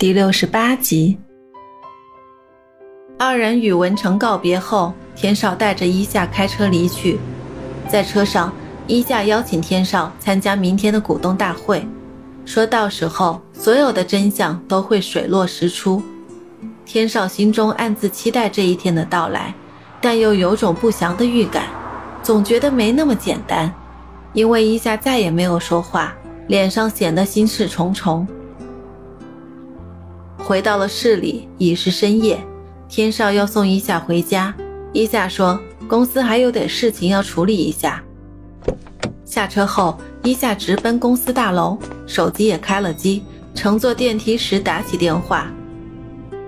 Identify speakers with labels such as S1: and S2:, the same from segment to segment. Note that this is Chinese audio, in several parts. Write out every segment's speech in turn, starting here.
S1: 第六十八集，二人与文成告别后，天少带着伊夏开车离去。在车上，伊夏邀请天少参加明天的股东大会，说到时候所有的真相都会水落石出。天少心中暗自期待这一天的到来，但又有种不祥的预感，总觉得没那么简单。因为伊夏再也没有说话，脸上显得心事重重。回到了市里，已是深夜。天少要送伊夏回家，伊夏说公司还有点事情要处理一下。下车后，伊夏直奔公司大楼，手机也开了机。乘坐电梯时打起电话。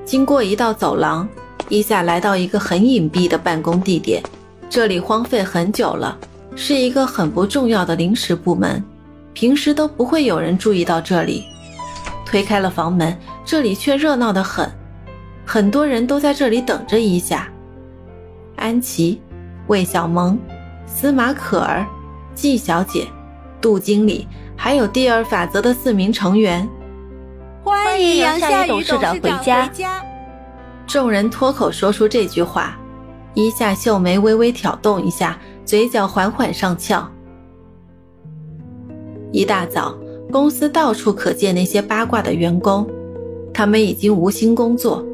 S1: 经过一道走廊，伊夏来到一个很隐蔽的办公地点。这里荒废很久了，是一个很不重要的临时部门，平时都不会有人注意到这里。推开了房门。这里却热闹得很，很多人都在这里等着一下。安琪、魏小萌、司马可儿、季小姐、杜经理，还有第二法则的四名成员。
S2: 欢迎杨夏雨董事长回家。
S1: 众人脱口说出这句话，一下秀眉微微挑动一下，嘴角缓缓上翘。一大早，公司到处可见那些八卦的员工。他们已经无心工作，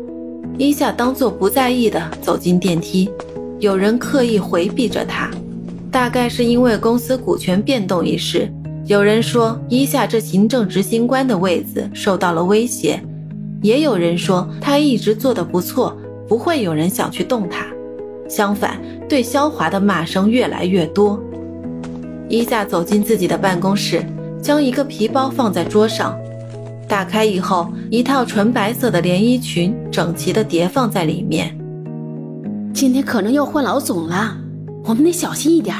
S1: 伊夏当作不在意的走进电梯。有人刻意回避着他，大概是因为公司股权变动一事。有人说伊夏这行政执行官的位子受到了威胁，也有人说他一直做得不错，不会有人想去动他。相反，对肖华的骂声越来越多。伊夏走进自己的办公室，将一个皮包放在桌上。打开以后，一套纯白色的连衣裙整齐地叠放在里面。
S2: 今天可能要换老总了，我们得小心一点，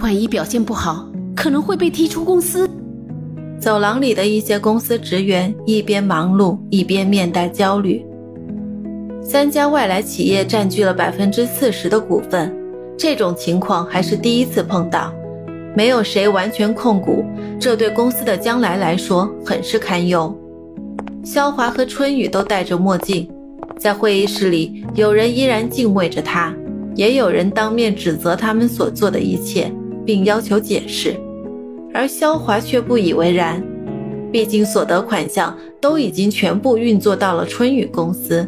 S2: 万一表现不好，可能会被踢出公司。
S1: 走廊里的一些公司职员一边忙碌，一边面带焦虑。三家外来企业占据了百分之四十的股份，这种情况还是第一次碰到。没有谁完全控股，这对公司的将来来说很是堪忧。肖华和春雨都戴着墨镜，在会议室里，有人依然敬畏着他，也有人当面指责他们所做的一切，并要求解释。而肖华却不以为然，毕竟所得款项都已经全部运作到了春雨公司。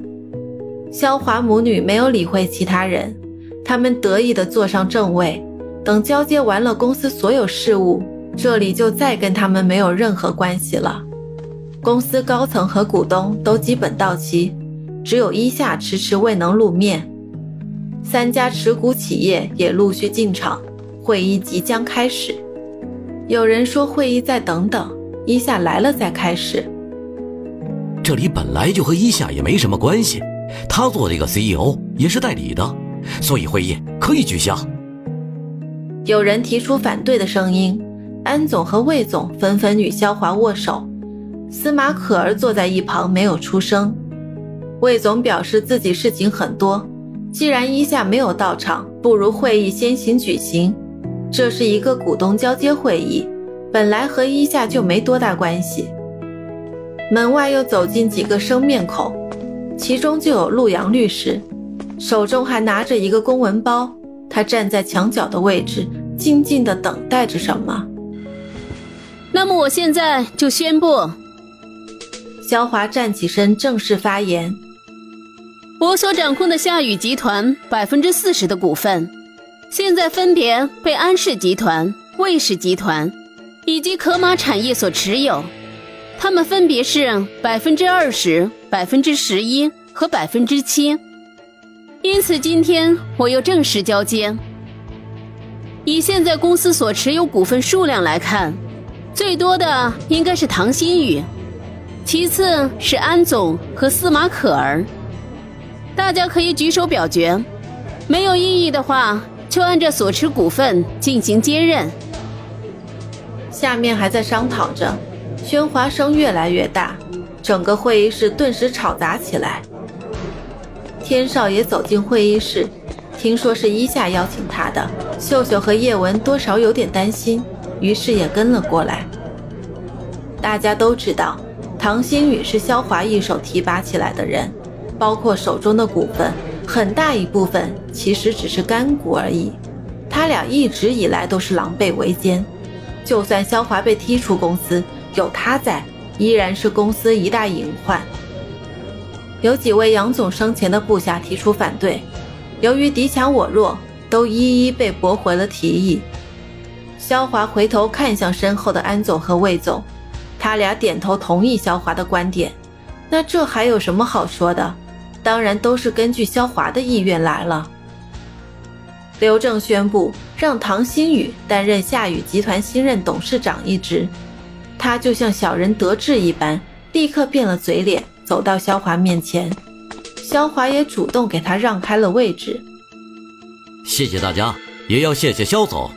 S1: 肖华母女没有理会其他人，他们得意地坐上正位。等交接完了公司所有事务，这里就再跟他们没有任何关系了。公司高层和股东都基本到齐，只有伊夏迟迟未能露面。三家持股企业也陆续进场，会议即将开始。有人说会议再等等，伊夏来了再开始。
S3: 这里本来就和伊夏也没什么关系，他做这个 CEO 也是代理的，所以会议可以取消。
S1: 有人提出反对的声音，安总和魏总纷纷与肖华握手，司马可儿坐在一旁没有出声。魏总表示自己事情很多，既然一夏没有到场，不如会议先行举行。这是一个股东交接会议，本来和一夏就没多大关系。门外又走进几个生面孔，其中就有陆阳律师，手中还拿着一个公文包。他站在墙角的位置，静静地等待着什么。
S2: 那么，我现在就宣布，
S1: 肖华站起身，正式发言：
S2: 我所掌控的夏雨集团百分之四十的股份，现在分别被安氏集团、魏氏集团以及可马产业所持有，他们分别是百分之二十、百分之十一和百分之七。因此，今天我又正式交接。以现在公司所持有股份数量来看，最多的应该是唐新宇，其次是安总和司马可儿。大家可以举手表决，没有异议的话，就按照所持股份进行接任。
S1: 下面还在商讨着，喧哗声越来越大，整个会议室顿时吵杂起来。天少也走进会议室，听说是伊夏邀请他的，秀秀和叶文多少有点担心，于是也跟了过来。大家都知道，唐新宇是肖华一手提拔起来的人，包括手中的股份，很大一部分其实只是干股而已。他俩一直以来都是狼狈为奸，就算肖华被踢出公司，有他在，依然是公司一大隐患。有几位杨总生前的部下提出反对，由于敌强我弱，都一一被驳回了提议。肖华回头看向身后的安总和魏总，他俩点头同意肖华的观点。那这还有什么好说的？当然都是根据肖华的意愿来了。刘正宣布让唐新宇担任夏雨集团新任董事长一职，他就像小人得志一般，立刻变了嘴脸。走到肖华面前，肖华也主动给他让开了位置。
S3: 谢谢大家，也要谢谢肖总。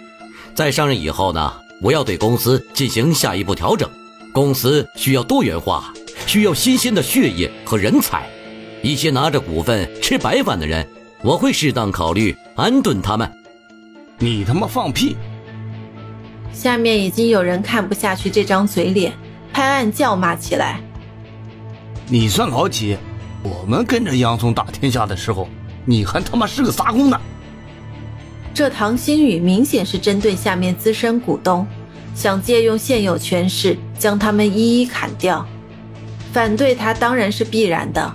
S3: 在上任以后呢，我要对公司进行下一步调整。公司需要多元化，需要新鲜的血液和人才。一些拿着股份吃白饭的人，我会适当考虑安顿他们。
S4: 你他妈放屁！
S1: 下面已经有人看不下去这张嘴脸，拍案叫骂起来。
S4: 你算老几？我们跟着杨总打天下的时候，你还他妈是个杂工呢！
S1: 这唐新宇明显是针对下面资深股东，想借用现有权势将他们一一砍掉。反对他当然是必然的，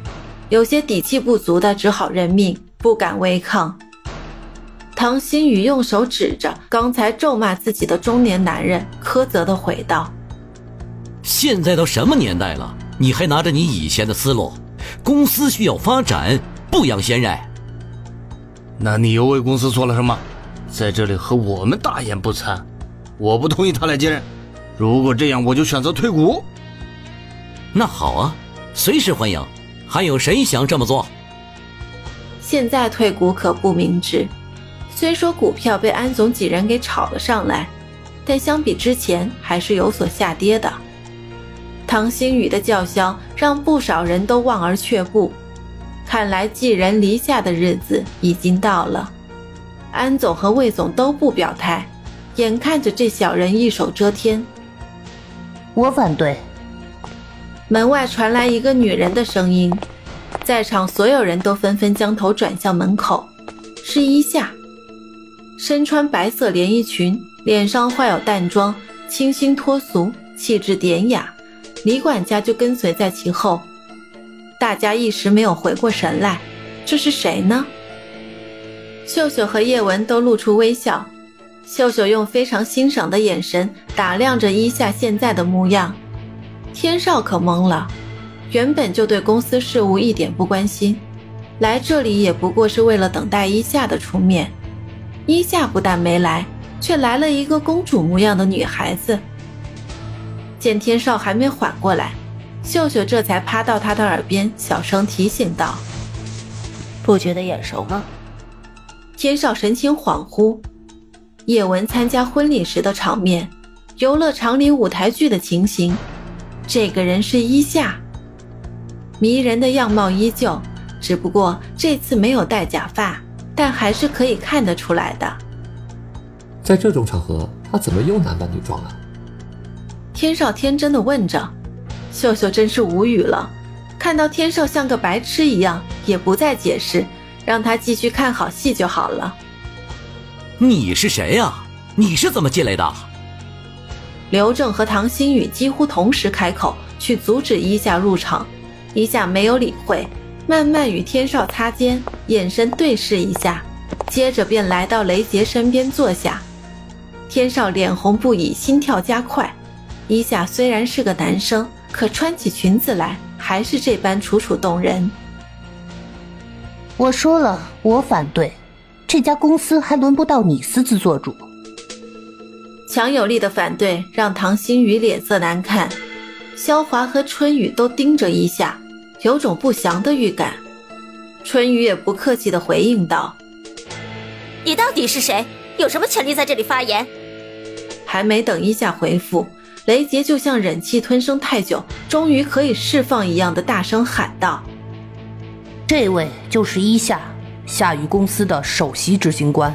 S1: 有些底气不足的只好认命，不敢违抗。唐新宇用手指着刚才咒骂自己的中年男人，苛责的回道：“
S3: 现在都什么年代了？”你还拿着你以前的思路，公司需要发展，不养闲人。
S4: 那你又为公司做了什么？在这里和我们大言不惭。我不同意他来接任。如果这样，我就选择退股。
S3: 那好啊，随时欢迎。还有谁想这么做？
S1: 现在退股可不明智。虽说股票被安总几人给炒了上来，但相比之前还是有所下跌的。唐新宇的叫嚣让不少人都望而却步，看来寄人篱下的日子已经到了。安总和魏总都不表态，眼看着这小人一手遮天。
S5: 我反对。
S1: 门外传来一个女人的声音，在场所有人都纷纷将头转向门口，是伊夏，身穿白色连衣裙，脸上画有淡妆，清新脱俗，气质典雅。李管家就跟随在其后，大家一时没有回过神来，这是谁呢？秀秀和叶文都露出微笑，秀秀用非常欣赏的眼神打量着伊夏现在的模样，天少可懵了，原本就对公司事务一点不关心，来这里也不过是为了等待伊夏的出面，伊夏不但没来，却来了一个公主模样的女孩子。见天少还没缓过来，秀秀这才趴到他的耳边，小声提醒道：“
S5: 不觉得眼熟吗？”
S1: 天少神情恍惚。叶文参加婚礼时的场面，游乐场里舞台剧的情形，这个人是伊夏，迷人的样貌依旧，只不过这次没有戴假发，但还是可以看得出来的。
S6: 在这种场合，他怎么又男扮女装了？
S1: 天少天真的问着，秀秀真是无语了。看到天少像个白痴一样，也不再解释，让他继续看好戏就好了。
S3: 你是谁呀？你是怎么进来的？
S1: 刘正和唐新宇几乎同时开口去阻止伊夏入场，伊夏没有理会，慢慢与天少擦肩，眼神对视一下，接着便来到雷杰身边坐下。天少脸红不已，心跳加快。伊夏虽然是个男生，可穿起裙子来还是这般楚楚动人。
S5: 我说了，我反对，这家公司还轮不到你私自做主。
S1: 强有力的反对让唐新宇脸色难看，萧华和春雨都盯着一下，有种不祥的预感。春雨也不客气的回应道：“
S7: 你到底是谁？有什么权利在这里发言？”
S1: 还没等一下回复。雷杰就像忍气吞声太久，终于可以释放一样的大声喊道：“
S5: 这位就是伊夏，夏雨公司的首席执行官。”